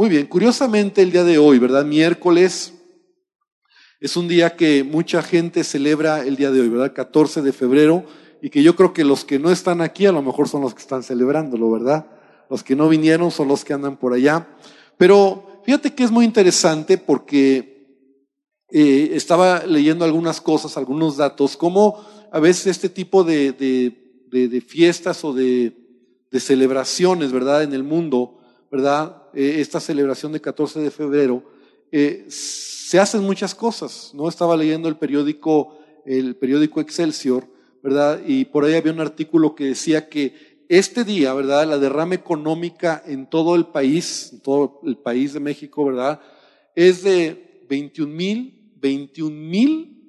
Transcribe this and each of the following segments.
Muy bien, curiosamente el día de hoy, ¿verdad? Miércoles es un día que mucha gente celebra el día de hoy, ¿verdad? 14 de febrero, y que yo creo que los que no están aquí a lo mejor son los que están celebrándolo, ¿verdad? Los que no vinieron son los que andan por allá. Pero fíjate que es muy interesante porque eh, estaba leyendo algunas cosas, algunos datos, como a veces este tipo de, de, fiestas o de, celebraciones, ¿verdad? En el mundo, ¿verdad? Eh, esta celebración de 14 de febrero, eh, se hacen muchas cosas, ¿no? Estaba leyendo el periódico, el periódico Excelsior, ¿verdad? Y por ahí había un artículo que decía que este día, ¿verdad? La derrama económica en todo el país, en todo el país de México, ¿verdad? Es de 21 mil, 21 mil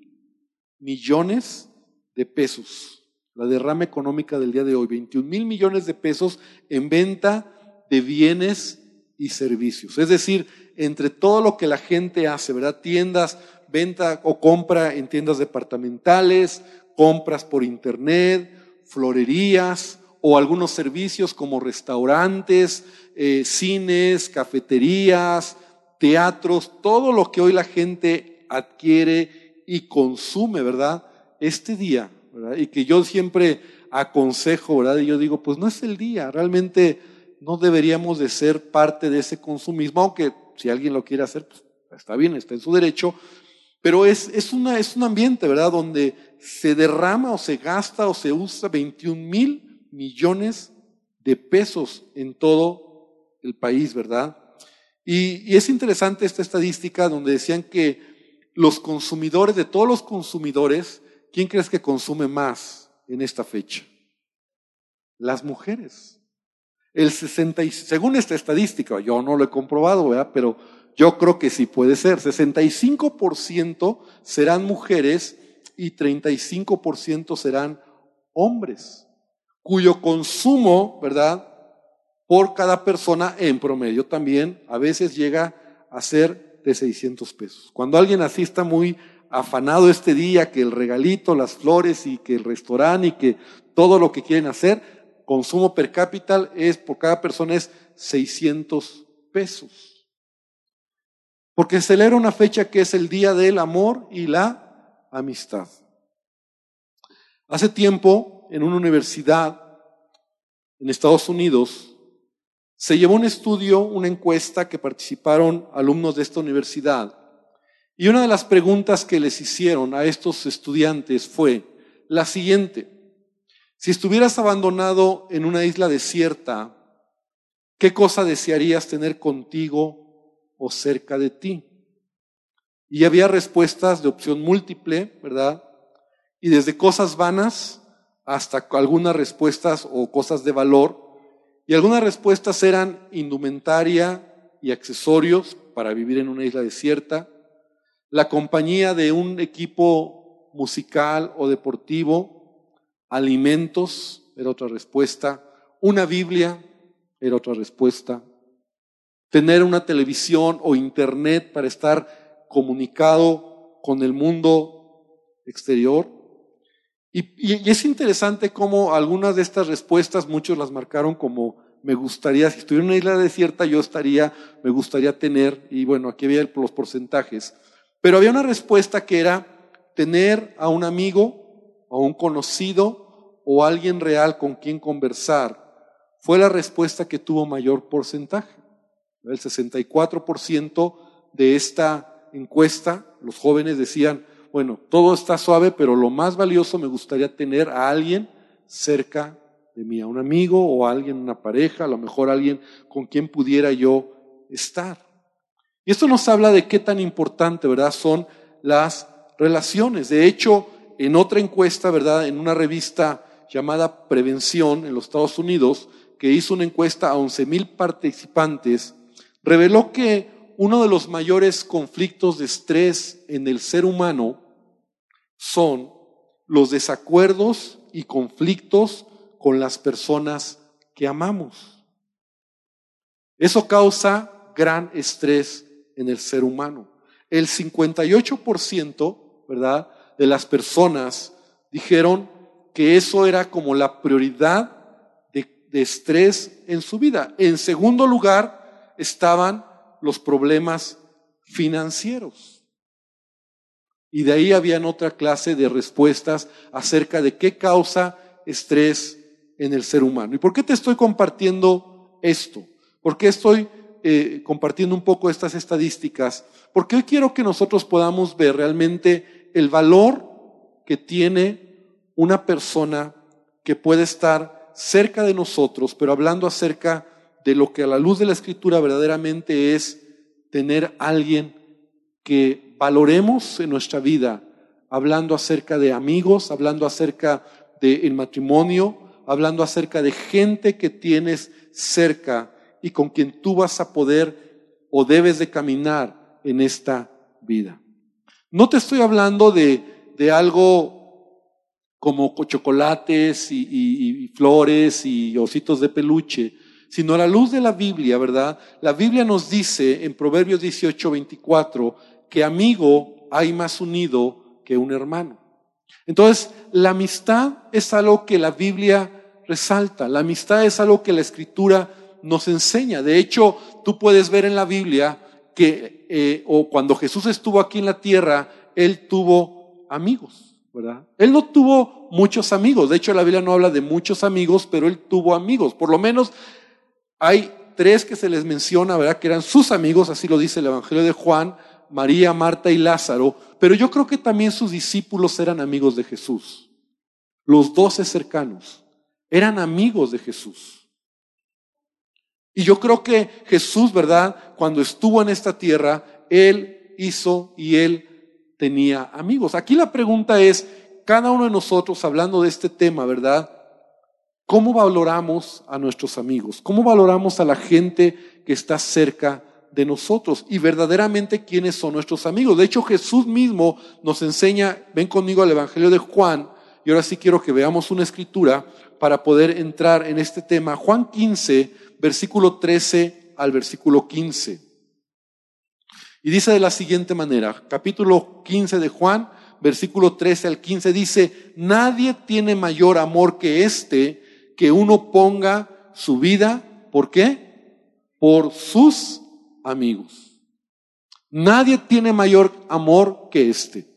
millones de pesos. La derrama económica del día de hoy, 21 mil millones de pesos en venta de bienes y servicios. Es decir, entre todo lo que la gente hace, ¿verdad? Tiendas, venta o compra en tiendas departamentales, compras por internet, florerías o algunos servicios como restaurantes, eh, cines, cafeterías, teatros, todo lo que hoy la gente adquiere y consume, ¿verdad? Este día, ¿verdad? Y que yo siempre aconsejo, ¿verdad? Y yo digo, pues no es el día, realmente no deberíamos de ser parte de ese consumismo, aunque si alguien lo quiere hacer, pues está bien, está en su derecho, pero es, es, una, es un ambiente, ¿verdad?, donde se derrama o se gasta o se usa 21 mil millones de pesos en todo el país, ¿verdad? Y, y, es interesante esta estadística donde decían que los consumidores, de todos los consumidores, ¿quién crees que consume más en esta fecha? Las mujeres. El 60, según esta estadística, yo no lo he comprobado, ¿verdad? Pero yo creo que sí puede ser. 65% serán mujeres y 35% serán hombres, cuyo consumo, ¿verdad? Por cada persona en promedio también a veces llega a ser de 600 pesos. Cuando alguien así está muy afanado este día, que el regalito, las flores y que el restaurante y que todo lo que quieren hacer, consumo per cápita es por cada persona es 600 pesos. Porque celebra una fecha que es el Día del Amor y la Amistad. Hace tiempo, en una universidad en Estados Unidos, se llevó un estudio, una encuesta que participaron alumnos de esta universidad. Y una de las preguntas que les hicieron a estos estudiantes fue la siguiente. Si estuvieras abandonado en una isla desierta, ¿qué cosa desearías tener contigo o cerca de ti? Y había respuestas de opción múltiple, ¿verdad? Y desde cosas vanas hasta algunas respuestas o cosas de valor. Y algunas respuestas eran indumentaria y accesorios para vivir en una isla desierta, la compañía de un equipo musical o deportivo, alimentos, era otra respuesta, una Biblia, era otra respuesta, tener una televisión o internet para estar comunicado con el mundo exterior. Y, es interesante cómo algunas de estas respuestas, muchos las marcaron como me gustaría, si estuviera en una isla desierta, yo estaría, me gustaría tener, y bueno, aquí había los porcentajes, pero había una respuesta que era tener a un amigo, a un conocido, o alguien real con quien conversar, fue la respuesta que tuvo mayor porcentaje. El 64% de esta encuesta, los jóvenes decían, bueno, todo está suave, pero lo más valioso me gustaría tener a alguien cerca de mí, a un amigo o a alguien, una pareja, a lo mejor alguien con quien pudiera yo estar. Y esto nos habla de qué tan importante, ¿verdad? Son las relaciones. De hecho, en otra encuesta, ¿verdad? En una revista llamada Prevención en los Estados Unidos, que hizo una encuesta a 11 mil participantes, reveló que uno de los mayores conflictos de estrés en el ser humano son los desacuerdos y conflictos con las personas que amamos. Eso causa gran estrés en el ser humano. El 58%, ¿verdad?, de las personas dijeron que eso era como la prioridad de, estrés en su vida. En segundo lugar estaban los problemas financieros. Y de ahí habían otra clase de respuestas acerca de qué causa estrés en el ser humano. ¿Y por qué te estoy compartiendo esto? ¿Por qué estoy eh, compartiendo un poco estas estadísticas? Porque hoy quiero que nosotros podamos ver realmente el valor que tiene una persona que puede estar cerca de nosotros, pero hablando acerca de lo que a la luz de la escritura verdaderamente es tener alguien que valoremos en nuestra vida, hablando acerca de amigos, hablando acerca del matrimonio, hablando acerca de gente que tienes cerca y con quien tú vas a poder o debes de caminar en esta vida. No te estoy hablando de, de algo como chocolates y, flores y ositos de peluche, sino a la luz de la Biblia, ¿verdad? La Biblia nos dice en Proverbios 18, 24, que amigo hay más unido que un hermano. Entonces, la amistad es algo que la Biblia resalta, la amistad es algo que la Escritura nos enseña. De hecho, tú puedes ver en la Biblia que, eh, o cuando Jesús estuvo aquí en la tierra, Él tuvo amigos, ¿verdad? Él no tuvo muchos amigos, de hecho la Biblia no habla de muchos amigos, pero Él tuvo amigos, por lo menos hay tres que se les menciona, ¿verdad? Que eran sus amigos, así lo dice el Evangelio de Juan, María, Marta y Lázaro, pero yo creo que también sus discípulos eran amigos de Jesús. Los doce cercanos eran amigos de Jesús. Y yo creo que Jesús, ¿verdad? Cuando estuvo en esta tierra, Él hizo y Él tenía amigos. Aquí la pregunta es, cada uno de nosotros, hablando de este tema, ¿verdad? ¿Cómo valoramos a nuestros amigos? ¿Cómo valoramos a la gente que está cerca de nosotros? Y verdaderamente, ¿quiénes son nuestros amigos? De hecho, Jesús mismo nos enseña, ven conmigo al Evangelio de Juan, y ahora sí quiero que veamos una escritura para poder entrar en este tema. Juan 15, versículo 13 al versículo 15. Y dice de la siguiente manera, capítulo 15 de Juan, versículo 13 al 15, dice, nadie tiene mayor amor que este que uno ponga su vida, ¿por qué? Por sus amigos. Nadie tiene mayor amor que este,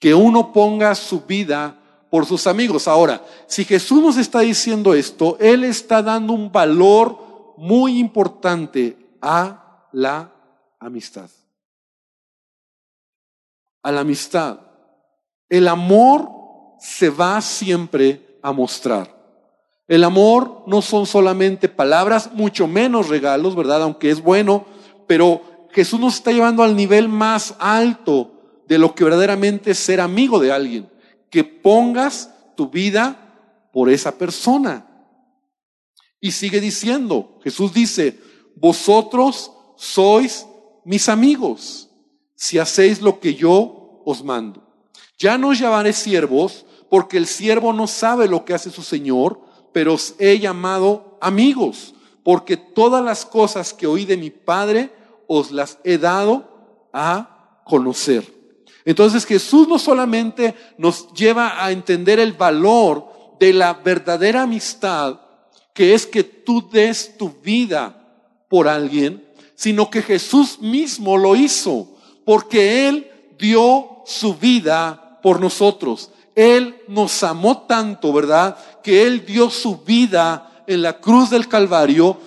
que uno ponga su vida por sus amigos. Ahora, si Jesús nos está diciendo esto, Él está dando un valor muy importante a la amistad. A la amistad. El amor se va siempre a mostrar. El amor no son solamente palabras, mucho menos regalos, ¿verdad? Aunque es bueno, pero Jesús nos está llevando al nivel más alto de lo que verdaderamente es ser amigo de alguien. Que pongas tu vida por esa persona. Y sigue diciendo, Jesús dice, vosotros sois mis amigos si hacéis lo que yo os mando. Ya no os llamaré siervos porque el siervo no sabe lo que hace su Señor, pero os he llamado amigos, porque todas las cosas que oí de mi Padre os las he dado a conocer. Entonces Jesús no solamente nos lleva a entender el valor de la verdadera amistad, que es que tú des tu vida por alguien, sino que Jesús mismo lo hizo, porque Él dio su vida por nosotros. Él nos amó tanto, ¿verdad? Que Él dio su vida en la cruz del Calvario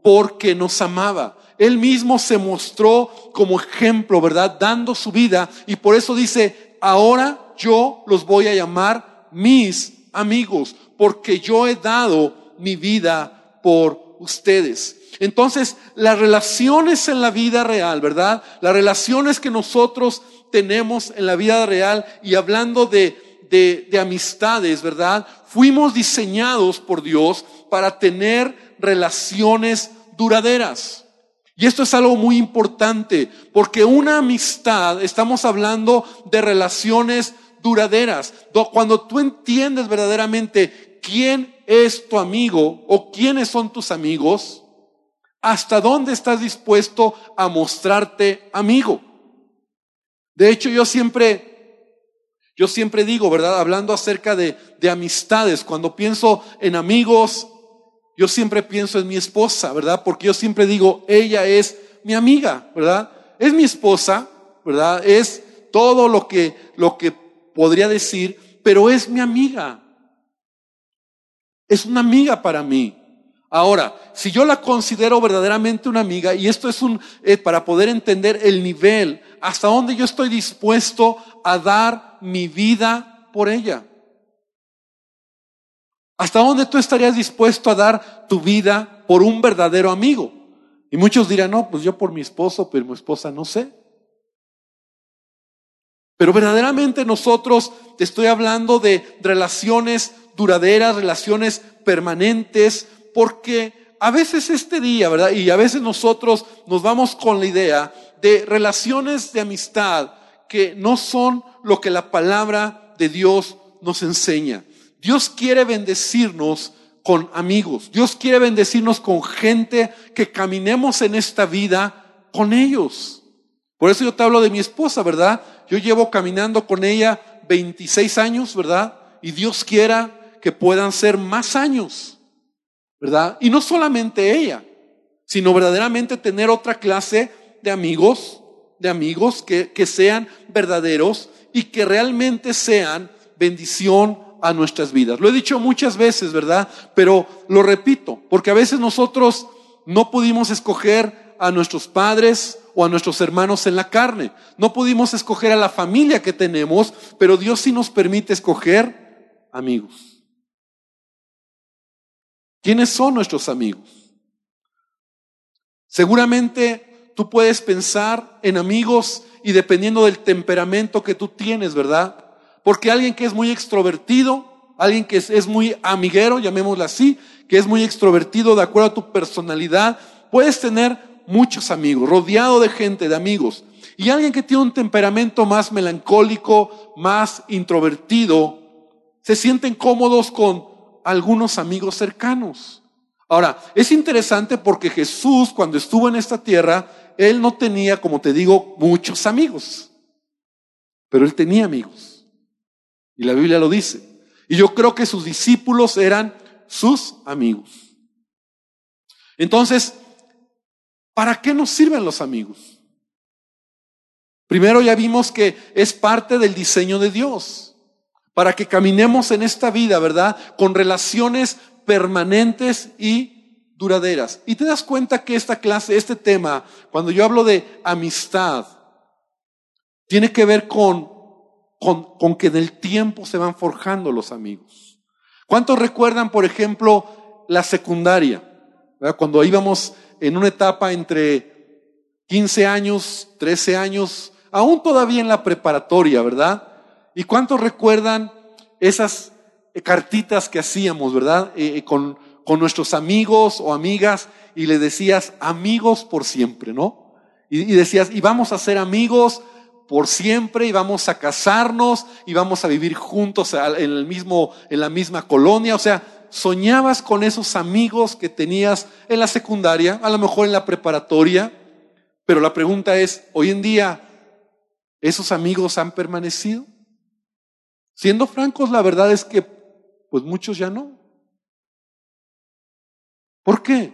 porque nos amaba. Él mismo se mostró como ejemplo, ¿verdad? Dando su vida y por eso dice, ahora yo los voy a llamar mis amigos, porque yo he dado mi vida por ustedes. Entonces, las relaciones en la vida real, ¿verdad? Las relaciones que nosotros tenemos en la vida real y hablando de de, amistades, ¿verdad? Fuimos diseñados por Dios para tener relaciones duraderas. Y esto es algo muy importante, porque una amistad, estamos hablando de relaciones duraderas. Cuando tú entiendes verdaderamente quién es tu amigo o quiénes son tus amigos, hasta dónde estás dispuesto a mostrarte amigo. De hecho, yo siempre yo siempre digo, ¿verdad? Hablando acerca de, de, amistades, cuando pienso en amigos, yo siempre pienso en mi esposa, ¿verdad? Porque yo siempre digo, ella es mi amiga, ¿verdad? Es mi esposa, ¿verdad? Es todo lo que, lo que podría decir, pero es mi amiga. Es una amiga para mí. Ahora, si yo la considero verdaderamente una amiga, y esto es un, eh, para poder entender el nivel, hasta dónde yo estoy dispuesto a dar mi vida por ella. ¿Hasta dónde tú estarías dispuesto a dar tu vida por un verdadero amigo? Y muchos dirán, no, pues yo por mi esposo, pero mi esposa no sé. Pero verdaderamente nosotros, te estoy hablando de relaciones duraderas, relaciones permanentes, porque a veces este día, ¿verdad? Y a veces nosotros nos vamos con la idea de relaciones de amistad que no son lo que la palabra de Dios nos enseña. Dios quiere bendecirnos con amigos. Dios quiere bendecirnos con gente que caminemos en esta vida con ellos. Por eso yo te hablo de mi esposa, ¿verdad? Yo llevo caminando con ella 26 años, ¿verdad? Y Dios quiera que puedan ser más años, ¿verdad? Y no solamente ella, sino verdaderamente tener otra clase de amigos, de amigos que, que sean verdaderos y que realmente sean bendición a nuestras vidas. Lo he dicho muchas veces, ¿verdad? Pero lo repito, porque a veces nosotros no pudimos escoger a nuestros padres o a nuestros hermanos en la carne. No pudimos escoger a la familia que tenemos, pero Dios sí nos permite escoger amigos. ¿Quiénes son nuestros amigos? Seguramente tú puedes pensar en amigos y dependiendo del temperamento que tú tienes, ¿verdad? Porque alguien que es muy extrovertido, alguien que es, muy amiguero, llamémoslo así, que es muy extrovertido de acuerdo a tu personalidad, puedes tener muchos amigos, rodeado de gente, de amigos. Y alguien que tiene un temperamento más melancólico, más introvertido, se sienten cómodos con algunos amigos cercanos. Ahora, es interesante porque Jesús, cuando estuvo en esta tierra, él no tenía, como te digo, muchos amigos, pero él tenía amigos. Y la Biblia lo dice. Y yo creo que sus discípulos eran sus amigos. Entonces, ¿para qué nos sirven los amigos? Primero ya vimos que es parte del diseño de Dios, para que caminemos en esta vida, ¿verdad? Con relaciones permanentes y duraderas. Y te das cuenta que esta clase, este tema, cuando yo hablo de amistad, tiene que ver con con, que en el tiempo se van forjando los amigos. ¿Cuántos recuerdan, por ejemplo, la secundaria? Cuando íbamos en una etapa entre 15 años, 13 años, aún todavía en la preparatoria, ¿verdad? ¿Y cuántos recuerdan esas cartitas que hacíamos, ¿verdad? Eh, eh, con, con nuestros amigos o amigas y le decías amigos por siempre, ¿no? Y, y decías, y vamos a ser amigos por siempre y vamos a casarnos y vamos a vivir juntos en, el mismo, en la misma colonia. O sea, soñabas con esos amigos que tenías en la secundaria, a lo mejor en la preparatoria, pero la pregunta es, hoy en día, ¿esos amigos han permanecido? Siendo francos, la verdad es que, pues muchos ya no. ¿Por qué?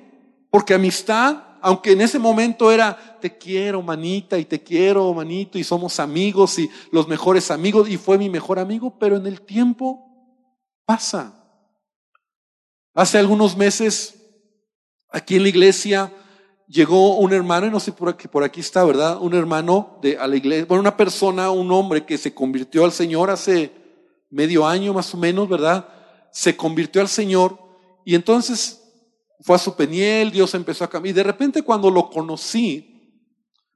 Porque amistad aunque en ese momento era, te quiero, manita, y te quiero, manito, y somos amigos y los mejores amigos, y fue mi mejor amigo, pero en el tiempo pasa. Hace algunos meses, aquí en la iglesia, llegó un hermano, y no sé por aquí, por aquí está, ¿verdad? Un hermano de a la iglesia, bueno, una persona, un hombre que se convirtió al Señor hace medio año más o menos, ¿verdad? Se convirtió al Señor y entonces fue a su peniel, Dios empezó a cambiar. Y de repente cuando lo conocí,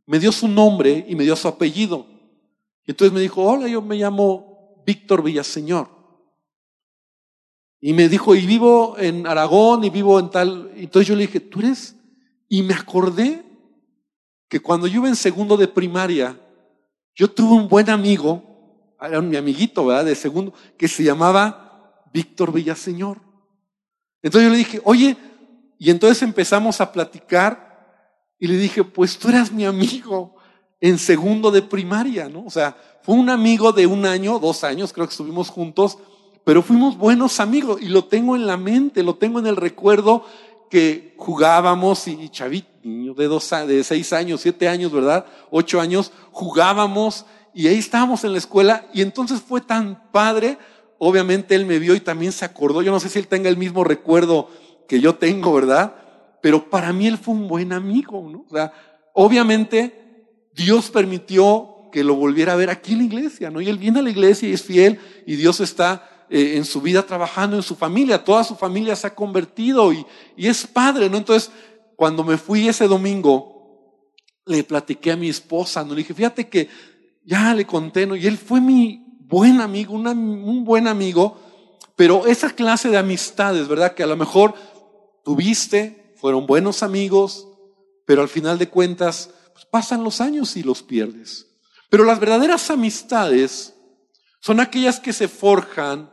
me dio su nombre y me dio su apellido. Y entonces me dijo, hola, yo me llamo Víctor Villaseñor. Y me dijo, y vivo en Aragón y vivo en tal. Entonces yo le dije, ¿tú eres? Y me acordé que cuando yo iba en segundo de primaria, yo tuve un buen amigo, era mi amiguito, ¿verdad? De segundo, que se llamaba Víctor Villaseñor. Entonces yo le dije, oye, y entonces empezamos a platicar y le dije, pues tú eras mi amigo en segundo de primaria, ¿no? O sea, fue un amigo de un año, dos años, creo que estuvimos juntos, pero fuimos buenos amigos y lo tengo en la mente, lo tengo en el recuerdo que jugábamos y chavito, niño de dos, de seis años, siete años, ¿verdad? Ocho años, jugábamos y ahí estábamos en la escuela y entonces fue tan padre. Obviamente él me vio y también se acordó. Yo no sé si él tenga el mismo recuerdo que yo tengo, ¿verdad? Pero para mí él fue un buen amigo, ¿no? O sea, obviamente Dios permitió que lo volviera a ver aquí en la iglesia, ¿no? Y él viene a la iglesia y es fiel y Dios está eh, en su vida trabajando en su familia, toda su familia se ha convertido y, y es padre, ¿no? Entonces, cuando me fui ese domingo, le platiqué a mi esposa, ¿no? Le dije, fíjate que ya le conté, ¿no? Y él fue mi buen amigo, un buen amigo, pero esa clase de amistades, ¿verdad? Que a lo mejor tuviste, fueron buenos amigos, pero al final de cuentas, pues pasan los años y los pierdes. Pero las verdaderas amistades son aquellas que se forjan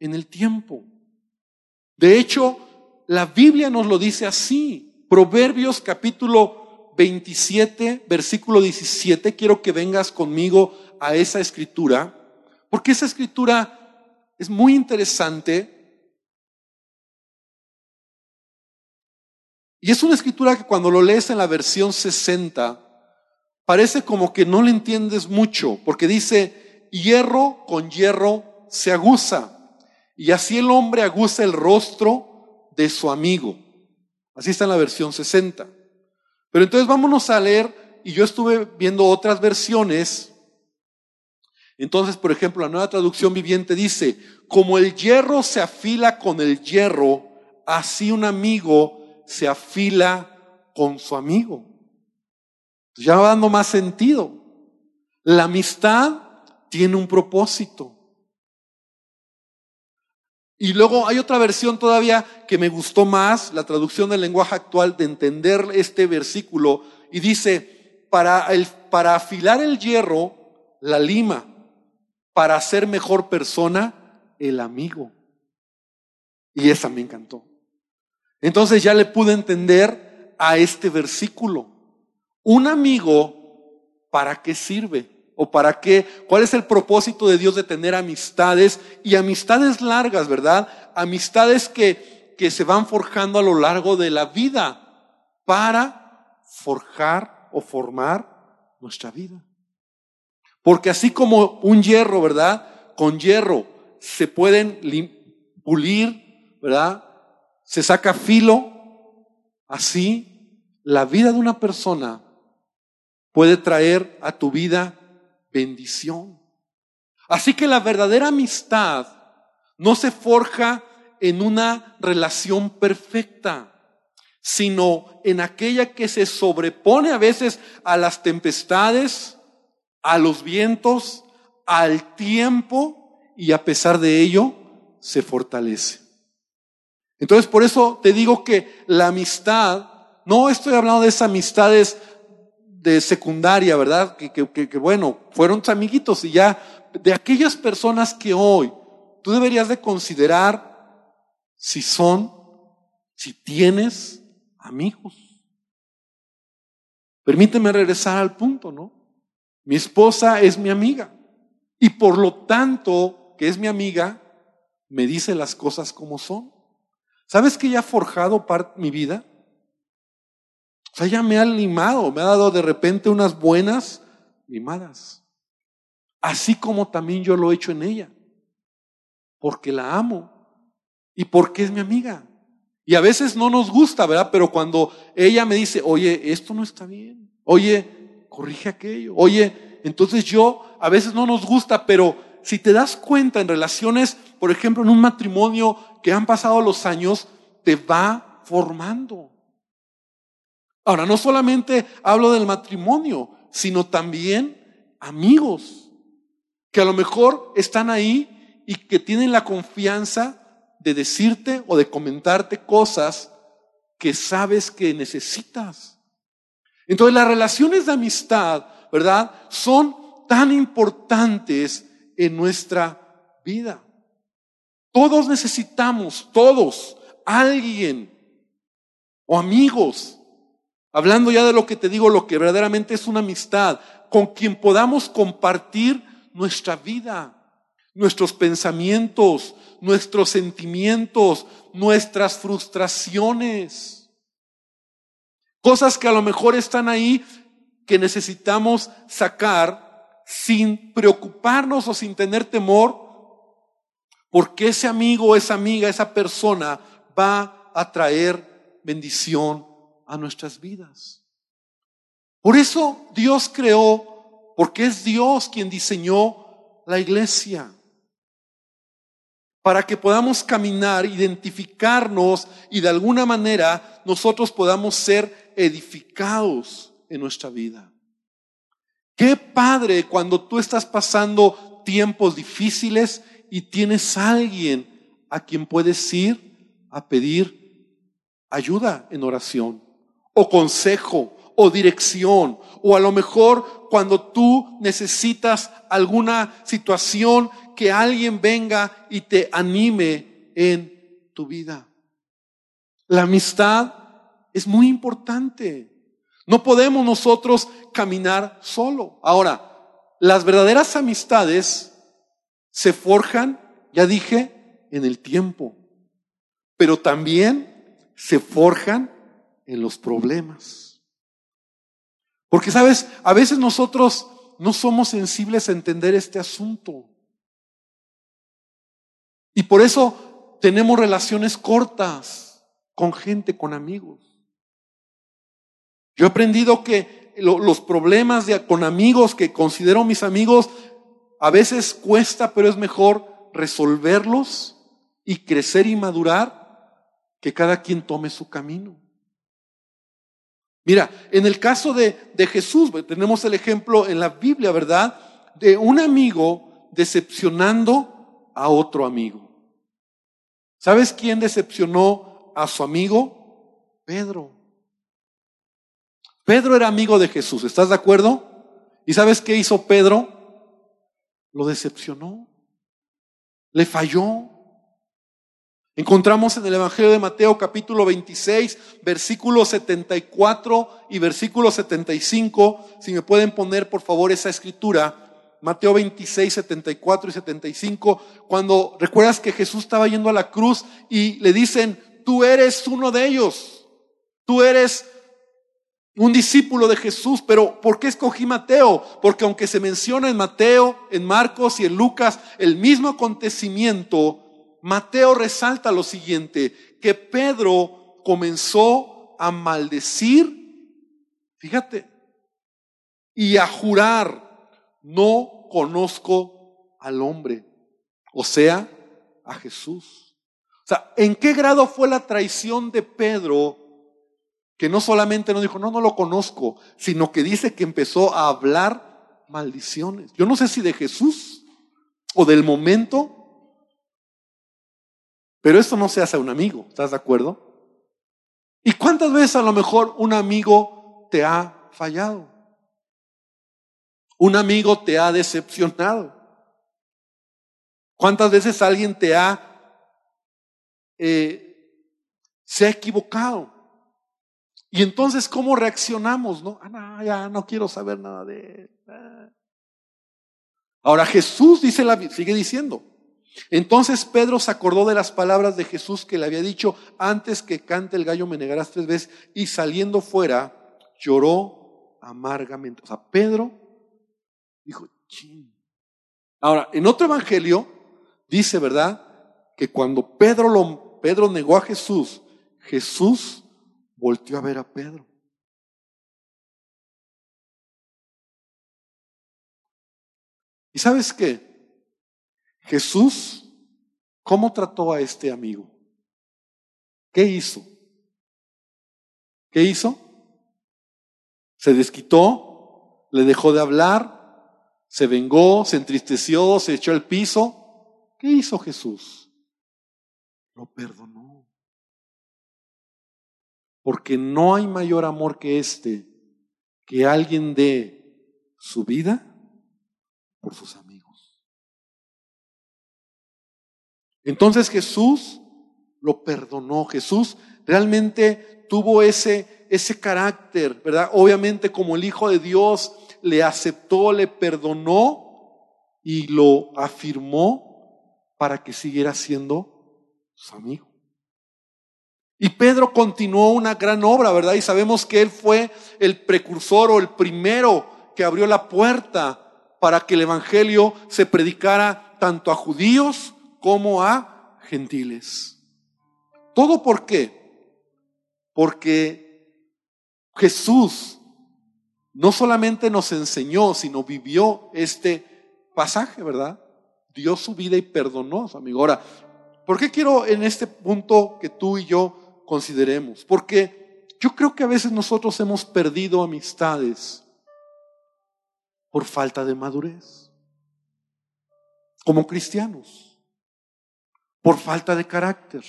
en el tiempo. De hecho, la Biblia nos lo dice así. Proverbios capítulo 27, versículo 17. Quiero que vengas conmigo a esa escritura, porque esa escritura es muy interesante. Y es una escritura que cuando lo lees en la versión 60, parece como que no le entiendes mucho, porque dice, hierro con hierro se aguza. Y así el hombre aguza el rostro de su amigo. Así está en la versión 60. Pero entonces vámonos a leer, y yo estuve viendo otras versiones. Entonces, por ejemplo, la nueva traducción viviente dice, como el hierro se afila con el hierro, así un amigo se afila con su amigo. Ya va dando más sentido. La amistad tiene un propósito. Y luego hay otra versión todavía que me gustó más, la traducción del lenguaje actual de entender este versículo, y dice, para, para afilar el hierro, la lima, para ser mejor persona, el amigo. Y esa me encantó. Entonces ya le pude entender a este versículo. Un amigo, ¿para qué sirve? O para qué, cuál es el propósito de Dios de tener amistades y amistades largas, ¿verdad? Amistades que, que se van forjando a lo largo de la vida para forjar o formar nuestra vida. Porque así como un hierro, ¿verdad? Con hierro se pueden pulir, ¿verdad? Se saca filo. Así, la vida de una persona puede traer a tu vida bendición. Así que la verdadera amistad no se forja en una relación perfecta, sino en aquella que se sobrepone a veces a las tempestades, a los vientos, al tiempo y a pesar de ello se fortalece. Entonces por eso te digo que la amistad, no estoy hablando de esas amistades de secundaria, ¿verdad? Que, que, bueno, fueron amiguitos y ya de aquellas personas que hoy tú deberías de considerar si son, si tienes amigos. Permíteme regresar al punto, ¿no? Mi esposa es mi amiga y por lo tanto que es mi amiga, me dice las cosas como son. ¿Sabes que ella ha forjado parte mi vida? O sea, ella me ha limado, me ha dado de repente unas buenas limadas. Así como también yo lo he hecho en ella. Porque la amo y porque es mi amiga. Y a veces no nos gusta, ¿verdad? Pero cuando ella me dice, oye, esto no está bien. Oye, corrige aquello. Oye, entonces yo, a veces no nos gusta, pero si te das cuenta en relaciones, por ejemplo, en un matrimonio que han pasado los años, te va formando. Ahora, no solamente hablo del matrimonio, sino también amigos, que a lo mejor están ahí y que tienen la confianza de decirte o de comentarte cosas que sabes que necesitas. Entonces las relaciones de amistad, ¿verdad? Son tan importantes en nuestra vida. Todos necesitamos, todos, alguien o amigos Hablando ya de lo que te digo, lo que verdaderamente es una amistad, con quien podamos compartir nuestra vida. nuestros pensamientos, nuestros sentimientos, nuestras frustraciones. Cosas que a lo mejor están ahí que necesitamos sacar sin preocuparnos o sin tener temor, porque ese amigo esa amiga, esa persona va a traer bendición a nuestras vidas. Por eso Dios creó, porque es Dios quien diseñó la iglesia para que podamos caminar, identificarnos y de alguna manera nosotros podamos ser edificados en nuestra vida. Qué padre cuando tú estás pasando tiempos difíciles y tienes a alguien a quien puedes ir a pedir ayuda en oración o consejo o dirección o a lo mejor cuando tú necesitas alguna situación que alguien venga y te anime en tu vida. La amistad es muy importante. No podemos nosotros caminar solo. Ahora, las verdaderas amistades se forjan, ya dije, en el tiempo, pero también se forjan en los problemas. Porque, sabes, a veces nosotros no somos sensibles a entender este asunto. Y por eso tenemos relaciones cortas con gente, con amigos. Yo he aprendido que los problemas con amigos que considero mis amigos a veces cuesta, pero es mejor resolverlos y crecer y madurar que cada quien tome su camino. Mira, en el caso de, de Jesús, tenemos el ejemplo en la Biblia, ¿verdad? De un amigo decepcionando a otro amigo. ¿Sabes quién decepcionó a su amigo? Pedro. Pedro era amigo de Jesús, ¿estás de acuerdo? ¿Y sabes qué hizo Pedro? Lo decepcionó. Le falló. Encontramos en el Evangelio de Mateo capítulo 26, versículo 74 y versículo 75. Si me pueden poner por favor esa escritura. Mateo 26, 74 y 75, cuando recuerdas que Jesús estaba yendo a la cruz y le dicen, tú eres uno de ellos, tú eres un discípulo de Jesús, pero ¿por qué escogí Mateo? Porque aunque se menciona en Mateo, en Marcos y en Lucas el mismo acontecimiento, Mateo resalta lo siguiente, que Pedro comenzó a maldecir, fíjate, y a jurar no conozco al hombre, o sea, a Jesús. O sea, ¿en qué grado fue la traición de Pedro que no solamente no dijo, no, no lo conozco, sino que dice que empezó a hablar maldiciones? Yo no sé si de Jesús o del momento, pero esto no se hace a un amigo, ¿estás de acuerdo? ¿Y cuántas veces a lo mejor un amigo te ha fallado? Un amigo te ha decepcionado. ¿Cuántas veces alguien te ha, eh, se ha equivocado? Y entonces, ¿cómo reaccionamos? No, ah, no, ya no quiero saber nada de él. Ah. Ahora Jesús dice la, sigue diciendo. Entonces Pedro se acordó de las palabras de Jesús que le había dicho antes que cante el gallo me negarás tres veces y saliendo fuera lloró amargamente. O sea, Pedro Dijo, ching. Ahora, en otro evangelio dice, ¿verdad? Que cuando Pedro, Pedro negó a Jesús, Jesús volteó a ver a Pedro. ¿Y sabes qué? Jesús, ¿cómo trató a este amigo? ¿Qué hizo? ¿Qué hizo? Se desquitó, le dejó de hablar, se vengó, se entristeció, se echó al piso. ¿Qué hizo Jesús? Lo perdonó. Porque no hay mayor amor que este, que alguien dé su vida por sus amigos. Entonces Jesús lo perdonó. Jesús realmente tuvo ese, ese carácter, ¿verdad? Obviamente como el Hijo de Dios le aceptó, le perdonó y lo afirmó para que siguiera siendo su amigo. Y Pedro continuó una gran obra, ¿verdad? Y sabemos que él fue el precursor o el primero que abrió la puerta para que el Evangelio se predicara tanto a judíos como a gentiles. ¿Todo por qué? Porque Jesús no solamente nos enseñó, sino vivió este pasaje, ¿verdad? Dio su vida y perdonó, amigo. Ahora, ¿por qué quiero en este punto que tú y yo consideremos. Porque yo creo que a veces nosotros hemos perdido amistades por falta de madurez. Como cristianos. Por falta de carácter.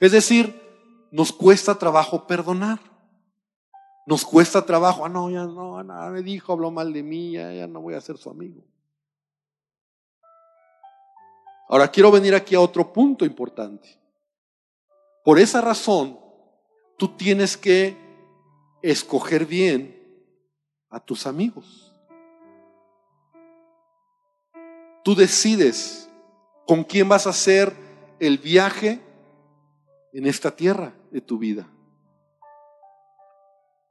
Es decir, nos cuesta trabajo perdonar. Nos cuesta trabajo, ah, no, ya no, nada me dijo, habló mal de mí, ya, ya no voy a ser su amigo. Ahora quiero venir aquí a otro punto importante. Por esa razón, tú tienes que escoger bien a tus amigos. Tú decides con quién vas a hacer el viaje en esta tierra de tu vida.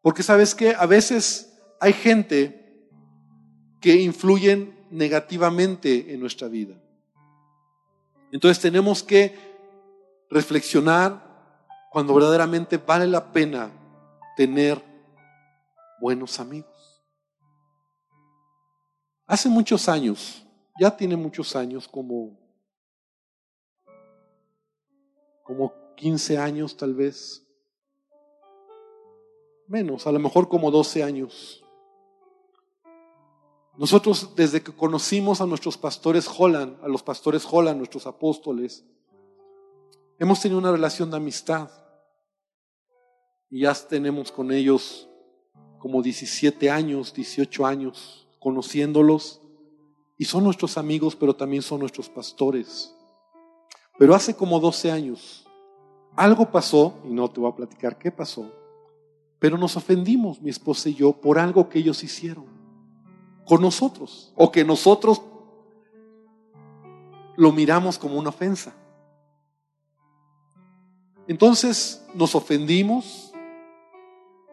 Porque sabes que a veces hay gente que influyen negativamente en nuestra vida. Entonces tenemos que reflexionar cuando verdaderamente vale la pena tener buenos amigos. Hace muchos años, ya tiene muchos años, como, como 15 años tal vez, menos, a lo mejor como 12 años. Nosotros desde que conocimos a nuestros pastores Holland, a los pastores Holland, nuestros apóstoles, hemos tenido una relación de amistad y ya tenemos con ellos como 17 años, 18 años, conociéndolos. Y son nuestros amigos, pero también son nuestros pastores. Pero hace como 12 años, algo pasó, y no te voy a platicar qué pasó, pero nos ofendimos, mi esposa y yo, por algo que ellos hicieron con nosotros, o que nosotros lo miramos como una ofensa. Entonces nos ofendimos,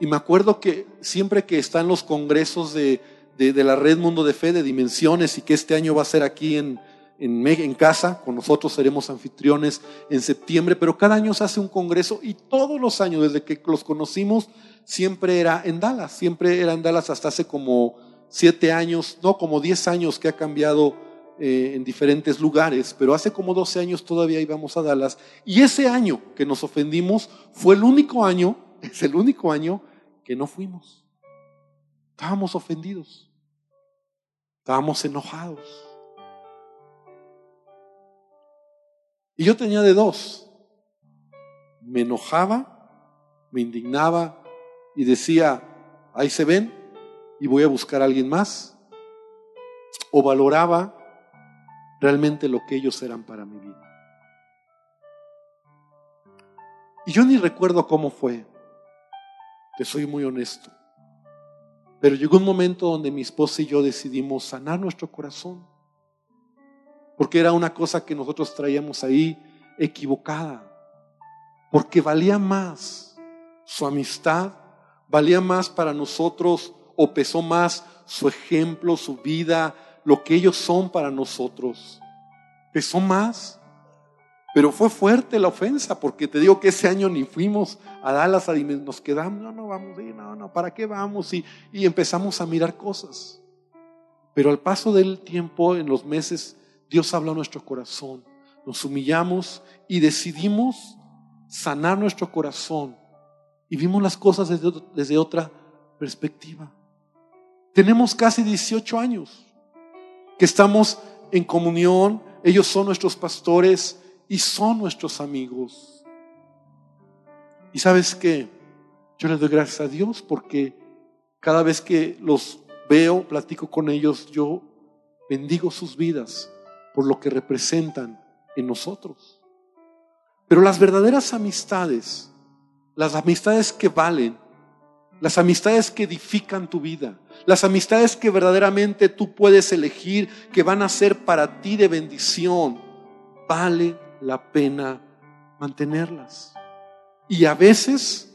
y me acuerdo que siempre que están los congresos de, la Red Mundo de Fe de Dimensiones y que este año va a ser aquí en, en, casa, con nosotros seremos anfitriones en septiembre, pero cada año se hace un congreso y todos los años, desde que los conocimos, siempre era en Dallas, siempre era en Dallas hasta hace como siete años, no, como diez años que ha cambiado eh, en diferentes lugares, pero hace como doce años todavía íbamos a Dallas y ese año que nos ofendimos fue el único año, es el único año que no fuimos. Estábamos ofendidos. Estábamos enojados. Y yo tenía de dos. Me enojaba, me indignaba y decía, ahí se ven y voy a buscar a alguien más. O valoraba realmente lo que ellos eran para mi vida. Y yo ni recuerdo cómo fue. Te soy muy honesto. Pero llegó un momento donde mi esposa y yo decidimos sanar nuestro corazón. Porque era una cosa que nosotros traíamos ahí equivocada. Porque valía más su amistad, valía más para nosotros o pesó más su ejemplo, su vida, lo que ellos son para nosotros. Pesó más pero fue fuerte la ofensa, porque te digo que ese año ni fuimos a Dallas, nos quedamos, no, no vamos no, no, ¿para qué vamos? Y empezamos a mirar cosas. Pero al paso del tiempo, en los meses, Dios habló a nuestro corazón. Nos humillamos y decidimos sanar nuestro corazón. Y vimos las cosas desde, desde otra perspectiva. Tenemos casi 18 años que estamos en comunión. Ellos son nuestros pastores y son nuestros amigos. Y sabes que yo les doy gracias a Dios porque cada vez que los veo, platico con ellos, yo bendigo sus vidas por lo que representan en nosotros. Pero las verdaderas amistades, las amistades que valen, las amistades que edifican tu vida, las amistades que verdaderamente tú puedes elegir, que van a ser para ti de bendición, vale la pena mantenerlas. Y a veces,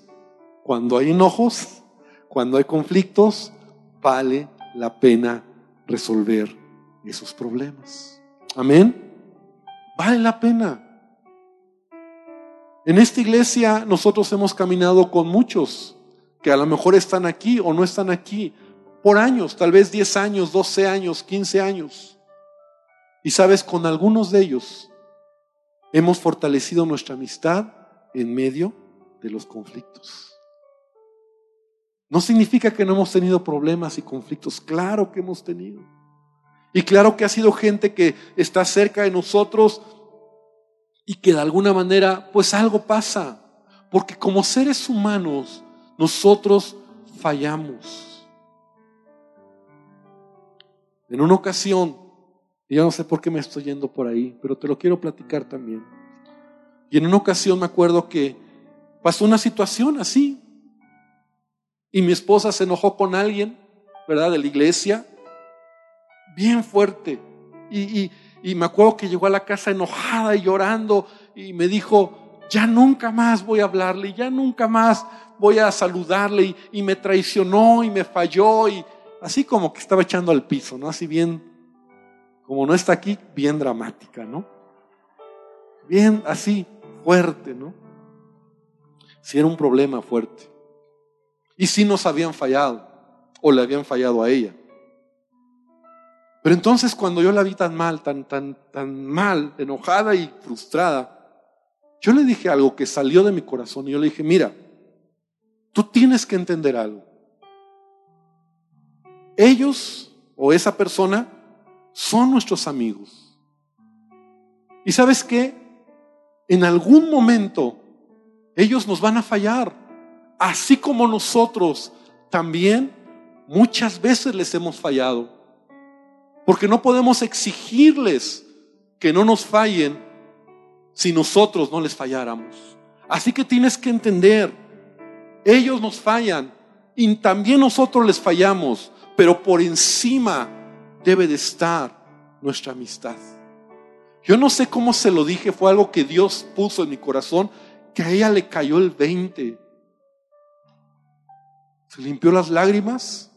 cuando hay enojos, cuando hay conflictos, vale la pena resolver esos problemas. Amén. Vale la pena. En esta iglesia nosotros hemos caminado con muchos que a lo mejor están aquí o no están aquí por años, tal vez 10 años, 12 años, 15 años. Y sabes, con algunos de ellos hemos fortalecido nuestra amistad en medio de los conflictos. No significa que no hemos tenido problemas y conflictos, claro que hemos tenido. Y claro que ha sido gente que está cerca de nosotros y que de alguna manera pues algo pasa. Porque como seres humanos nosotros fallamos. En una ocasión, y ya no sé por qué me estoy yendo por ahí, pero te lo quiero platicar también. Y en una ocasión me acuerdo que pasó una situación así. Y mi esposa se enojó con alguien, ¿verdad? De la iglesia bien fuerte. Y, me acuerdo que llegó a la casa enojada y llorando y me dijo, ya nunca más voy a hablarle, ya nunca más voy a saludarle y, y, me traicionó y me falló y así como que estaba echando al piso, ¿no? Así bien, como no está aquí, bien dramática, ¿no? Bien así, fuerte, ¿no? Si era un problema fuerte. Y si nos habían fallado o le habían fallado a ella. Pero entonces cuando yo la vi tan mal, tan, tan, tan mal, enojada y frustrada, yo le dije algo que salió de mi corazón y yo le dije, mira, tú tienes que entender algo. Ellos o esa persona son nuestros amigos. Y sabes qué? En algún momento ellos nos van a fallar, así como nosotros también muchas veces les hemos fallado. Porque no podemos exigirles que no nos fallen si nosotros no les falláramos. Así que tienes que entender, ellos nos fallan y también nosotros les fallamos, pero por encima debe de estar nuestra amistad. Yo no sé cómo se lo dije, fue algo que Dios puso en mi corazón, que a ella le cayó el 20. Se limpió las lágrimas,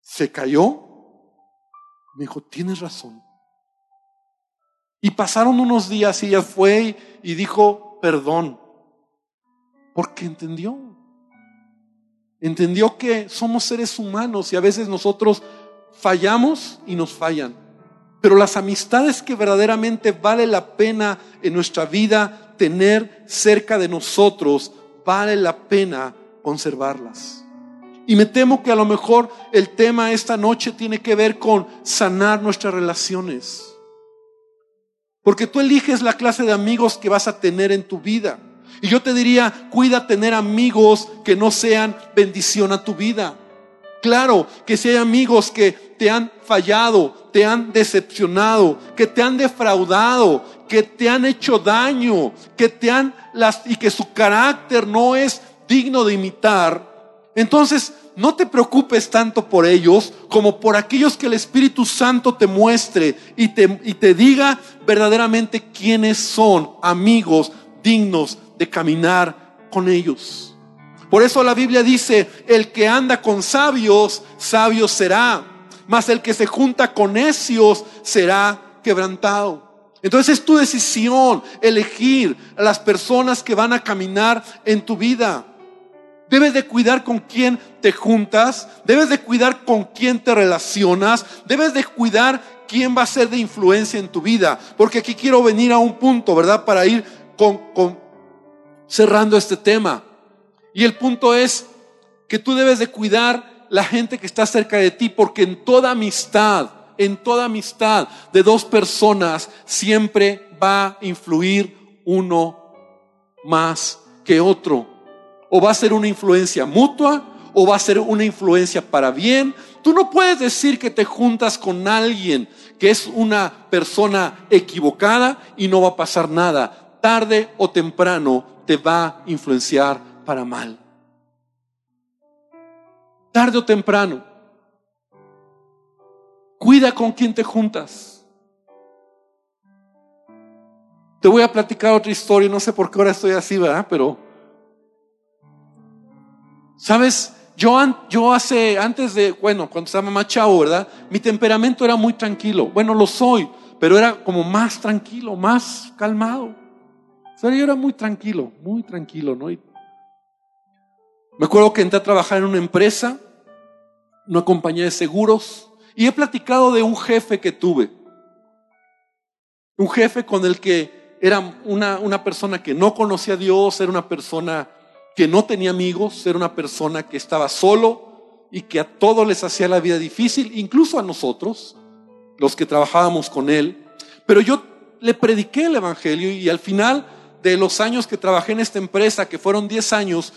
se cayó me dijo, tienes razón. Y pasaron unos días y ella fue y dijo, perdón, porque entendió. Entendió que somos seres humanos y a veces nosotros fallamos y nos fallan. Pero las amistades que verdaderamente vale la pena en nuestra vida tener cerca de nosotros, vale la pena conservarlas. Y me temo que a lo mejor el tema esta noche tiene que ver con sanar nuestras relaciones. Porque tú eliges la clase de amigos que vas a tener en tu vida. Y yo te diría, cuida tener amigos que no sean bendición a tu vida. Claro, que si hay amigos que te han fallado, te han decepcionado, que te han defraudado, que te han hecho daño, que te han y que su carácter no es digno de imitar, entonces, no te preocupes tanto por ellos como por aquellos que el Espíritu Santo te muestre y te, y te diga verdaderamente quiénes son amigos dignos de caminar con ellos. Por eso la Biblia dice, el que anda con sabios, sabio será, mas el que se junta con necios será quebrantado. Entonces es tu decisión elegir a las personas que van a caminar en tu vida. Debes de cuidar con quién te juntas, debes de cuidar con quién te relacionas, debes de cuidar quién va a ser de influencia en tu vida. Porque aquí quiero venir a un punto, ¿verdad? Para ir con, cerrando este tema. Y el punto es que tú debes de cuidar la gente que está cerca de ti, porque en toda amistad, en toda amistad de dos personas siempre va a influir uno más que otro o va a ser una influencia mutua o va a ser una influencia para bien. Tú no puedes decir que te juntas con alguien que es una persona equivocada y no va a pasar nada. Tarde o temprano te va a influenciar para mal. tarde o temprano. Cuida con quién te juntas. Te voy a platicar otra historia, no sé por qué ahora estoy así, ¿verdad? Pero, ¿sabes? Yo, yo hace, antes de, bueno, cuando estaba más chavo, ¿verdad? Mi temperamento era muy tranquilo. Bueno, lo soy, pero era como más tranquilo, más calmado. O yo era muy tranquilo, muy tranquilo, ¿no? me acuerdo que entré a trabajar en una empresa, una compañía de seguros, y he platicado de un jefe que tuve. Un jefe con el que era una, una persona que no conocía a Dios, era una persona que no tenía amigos, era una persona que estaba solo y que a todos les hacía la vida difícil, incluso a nosotros, los que trabajábamos con él. Pero yo le prediqué el Evangelio y al final de los años que trabajé en esta empresa, que fueron 10 años,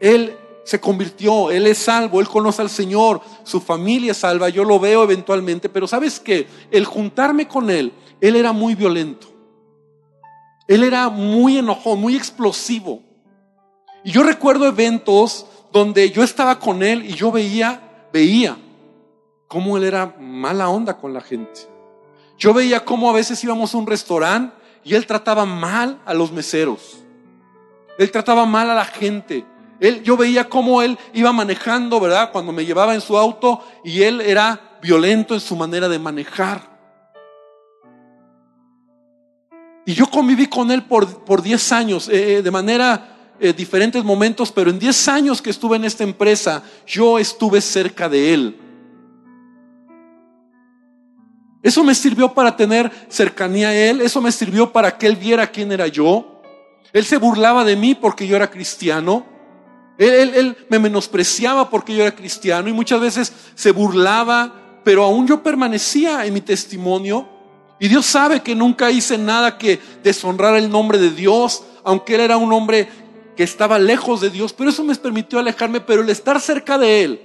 él se convirtió, él es salvo, él conoce al Señor, su familia es salva, yo lo veo eventualmente, pero sabes que el juntarme con él, él era muy violento, él era muy enojón, muy explosivo. Y yo recuerdo eventos donde yo estaba con él y yo veía, veía cómo él era mala onda con la gente. Yo veía cómo a veces íbamos a un restaurante y él trataba mal a los meseros. Él trataba mal a la gente. Él, yo veía cómo él iba manejando, ¿verdad? Cuando me llevaba en su auto y él era violento en su manera de manejar. Y yo conviví con él por, por 10 años, eh, eh, de manera eh, diferentes momentos, pero en 10 años que estuve en esta empresa, yo estuve cerca de él. Eso me sirvió para tener cercanía a él, eso me sirvió para que él viera quién era yo. Él se burlaba de mí porque yo era cristiano. Él, él, me menospreciaba porque yo era cristiano y muchas veces se burlaba, pero aún yo permanecía en mi testimonio. Y Dios sabe que nunca hice nada que deshonrar el nombre de Dios, aunque Él era un hombre que estaba lejos de Dios, pero eso me permitió alejarme, pero el estar cerca de Él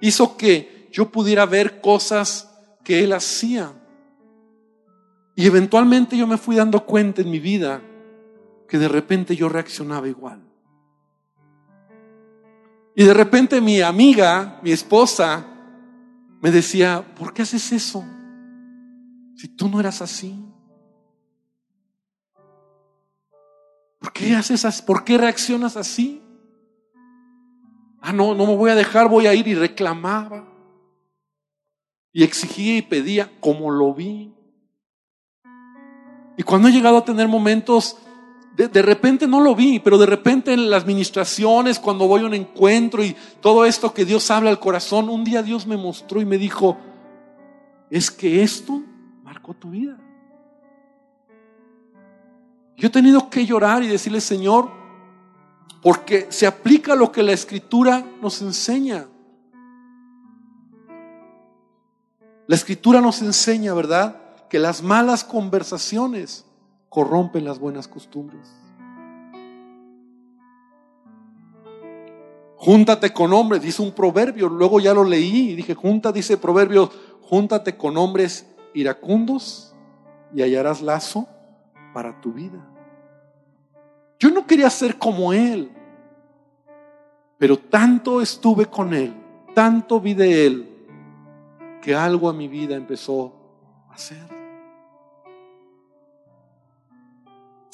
hizo que yo pudiera ver cosas que Él hacía. Y eventualmente yo me fui dando cuenta en mi vida que de repente yo reaccionaba igual. Y de repente mi amiga, mi esposa, me decía, ¿por qué haces eso? Si tú no eras así. ¿Por qué haces así? ¿Por qué reaccionas así? Ah, no, no me voy a dejar, voy a ir y reclamaba. Y exigía y pedía como lo vi. Y cuando he llegado a tener momentos, de, de, repente no lo vi, pero de repente en las ministraciones, cuando voy a un encuentro y todo esto que Dios habla al corazón, un día Dios me mostró y me dijo, es que esto marcó tu vida. Yo he tenido que llorar y decirle, Señor, porque se aplica lo que la escritura nos enseña. La escritura nos enseña, ¿verdad? Que las malas conversaciones corrompen las buenas costumbres. Júntate con hombres, dice un proverbio, luego ya lo leí y dije, junta, dice proverbio, júntate con hombres iracundos y hallarás lazo para tu vida. Yo no quería ser como Él, pero tanto estuve con Él, tanto vi de Él, que algo a mi vida empezó a hacer.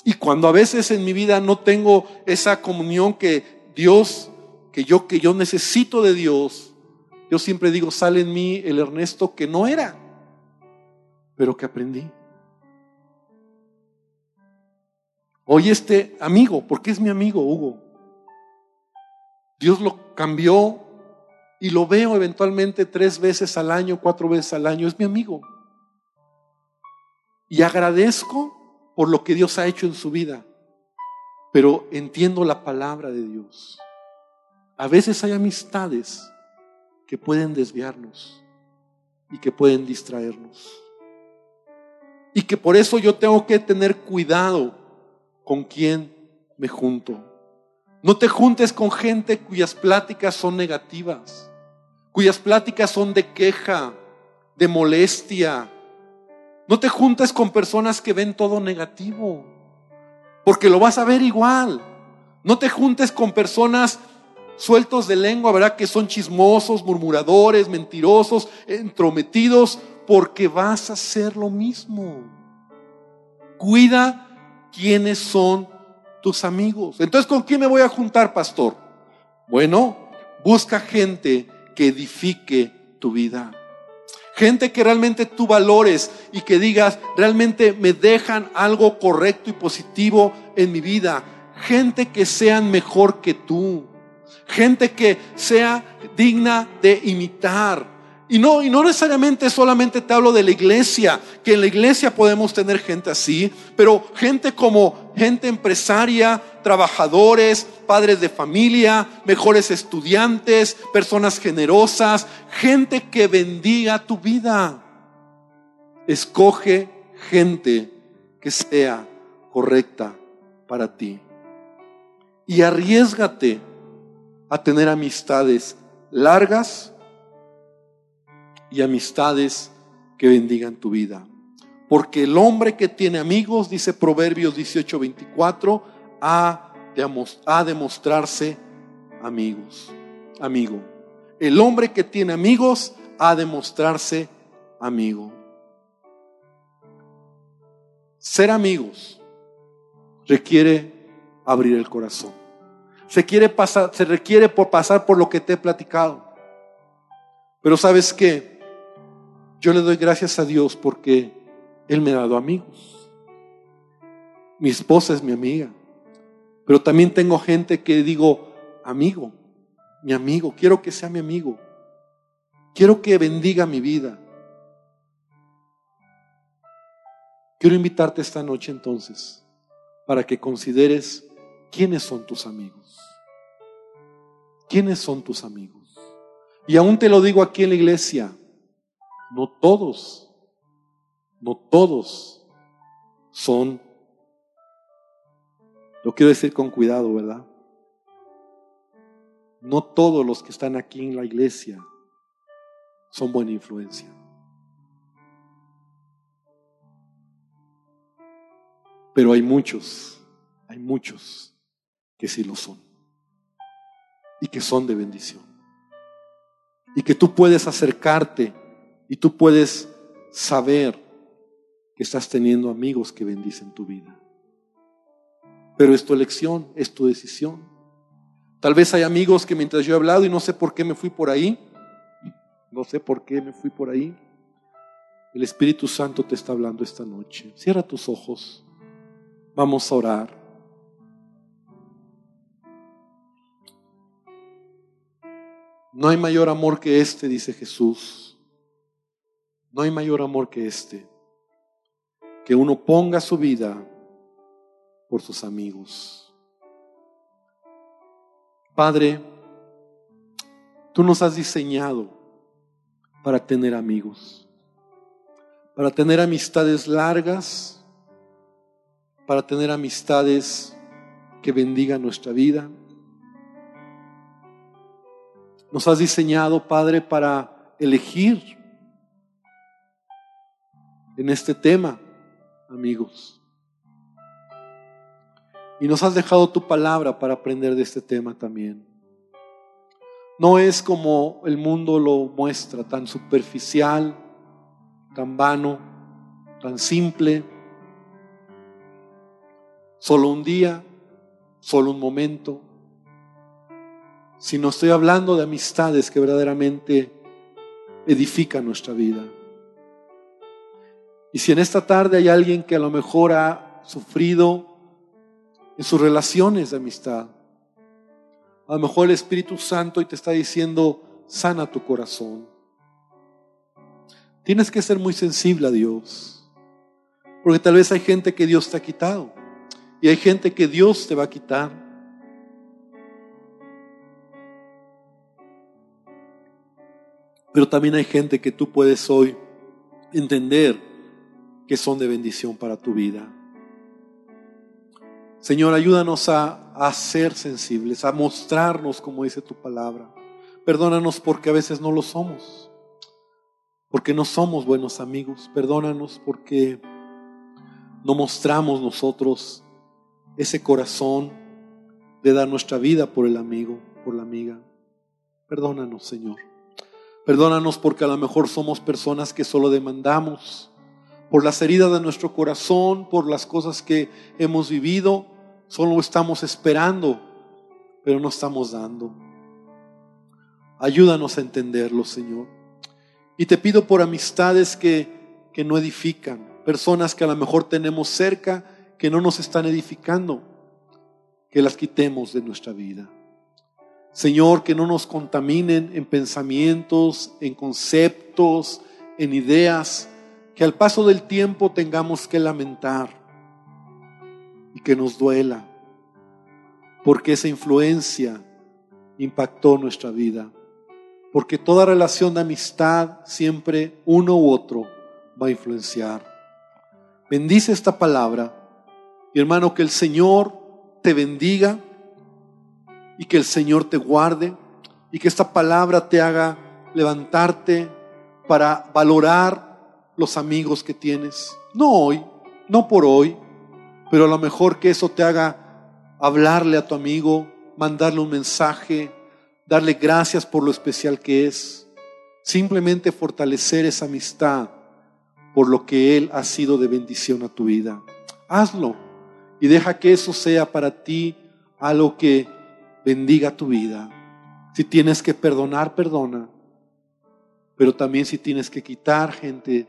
Y cuando a veces en mi vida no tengo esa comunión que Dios, que yo, que yo necesito de Dios, yo siempre digo, sale en mí el Ernesto que no era, pero que aprendí. Hoy este amigo, porque es mi amigo Hugo, Dios lo cambió y lo veo eventualmente tres veces al año, cuatro veces al año, es mi amigo. Y agradezco por lo que Dios ha hecho en su vida, pero entiendo la palabra de Dios. A veces hay amistades que pueden desviarnos y que pueden distraernos. Y que por eso yo tengo que tener cuidado con quién me junto. No te juntes con gente cuyas pláticas son negativas, cuyas pláticas son de queja, de molestia. No te juntes con personas que ven todo negativo, porque lo vas a ver igual. No te juntes con personas sueltos de lengua, ¿verdad? Que son chismosos, murmuradores, mentirosos, entrometidos, porque vas a hacer lo mismo. Cuida quiénes son tus amigos. Entonces, ¿con quién me voy a juntar, pastor? Bueno, busca gente que edifique tu vida. Gente que realmente tú valores y que digas, realmente me dejan algo correcto y positivo en mi vida. Gente que sean mejor que tú. Gente que sea digna de imitar. Y no, y no necesariamente solamente te hablo de la iglesia, que en la iglesia podemos tener gente así, pero gente como gente empresaria, trabajadores, padres de familia, mejores estudiantes, personas generosas, gente que bendiga tu vida. Escoge gente que sea correcta para ti. Y arriesgate a tener amistades largas y amistades que bendigan tu vida. Porque el hombre que tiene amigos, dice Proverbios 18:24, ha de, mostrarse amigos, amigo. El hombre que tiene amigos ha de mostrarse amigo. Ser amigos requiere abrir el corazón. Se, quiere pasar, se requiere por pasar por lo que te he platicado. Pero sabes qué? Yo le doy gracias a Dios porque Él me ha dado amigos. Mi esposa es mi amiga. Pero también tengo gente que digo, amigo, mi amigo, quiero que sea mi amigo. Quiero que bendiga mi vida. Quiero invitarte esta noche entonces para que consideres quiénes son tus amigos. ¿Quiénes son tus amigos? Y aún te lo digo aquí en la iglesia, no todos, no todos son, lo quiero decir con cuidado, ¿verdad? No todos los que están aquí en la iglesia son buena influencia. Pero hay muchos, hay muchos que sí lo son. Y que son de bendición. Y que tú puedes acercarte y tú puedes saber que estás teniendo amigos que bendicen tu vida. Pero es tu elección, es tu decisión. Tal vez hay amigos que mientras yo he hablado y no sé por qué me fui por ahí, no sé por qué me fui por ahí, el Espíritu Santo te está hablando esta noche. Cierra tus ojos. Vamos a orar. No hay mayor amor que este, dice Jesús. No hay mayor amor que este, que uno ponga su vida por sus amigos. Padre, tú nos has diseñado para tener amigos, para tener amistades largas, para tener amistades que bendigan nuestra vida. Nos has diseñado, Padre, para elegir en este tema, amigos. Y nos has dejado tu palabra para aprender de este tema también. No es como el mundo lo muestra, tan superficial, tan vano, tan simple. Solo un día, solo un momento. Sino estoy hablando de amistades que verdaderamente edifican nuestra vida. Y si en esta tarde hay alguien que a lo mejor ha sufrido en sus relaciones de amistad, a lo mejor el Espíritu Santo y te está diciendo, sana tu corazón. Tienes que ser muy sensible a Dios, porque tal vez hay gente que Dios te ha quitado y hay gente que Dios te va a quitar. Pero también hay gente que tú puedes hoy entender que son de bendición para tu vida. Señor, ayúdanos a, ser sensibles, a mostrarnos como dice tu palabra. Perdónanos porque a veces no lo somos, porque no somos buenos amigos. Perdónanos porque no mostramos nosotros ese corazón de dar nuestra vida por el amigo. por la amiga. Perdónanos, Señor. Perdónanos porque a lo mejor somos personas que solo demandamos por las heridas de nuestro corazón, por las cosas que hemos vivido, solo estamos esperando, pero no estamos dando. Ayúdanos a entenderlo, Señor. Y te pido por amistades que, que no edifican, personas que a lo mejor tenemos cerca que no nos están edificando, que las quitemos de nuestra vida. Señor, que no nos contaminen en pensamientos, en conceptos, en ideas, que al paso del tiempo tengamos que lamentar y que nos duela, porque esa influencia impactó nuestra vida, porque toda relación de amistad siempre uno u otro va a influenciar. Bendice esta palabra y hermano, que el Señor te bendiga y que el Señor te guarde y que esta palabra te haga levantarte para valorar los amigos que tienes. No hoy, no por hoy, pero a lo mejor que eso te haga hablarle a tu amigo, mandarle un mensaje, darle gracias por lo especial que es. Simplemente fortalecer esa amistad por lo que Él ha sido de bendición a tu vida. Hazlo y deja que eso sea para ti algo que bendiga tu vida. Si tienes que perdonar, perdona. Pero también si tienes que quitar gente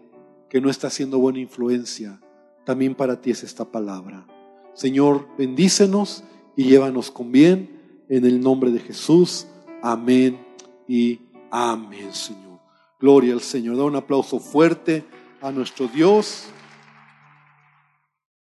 que no está haciendo buena influencia, también para ti es esta palabra. Señor, bendícenos y llévanos con bien en el nombre de Jesús. Amén y amén, Señor. Gloria al Señor. Da un aplauso fuerte a nuestro Dios.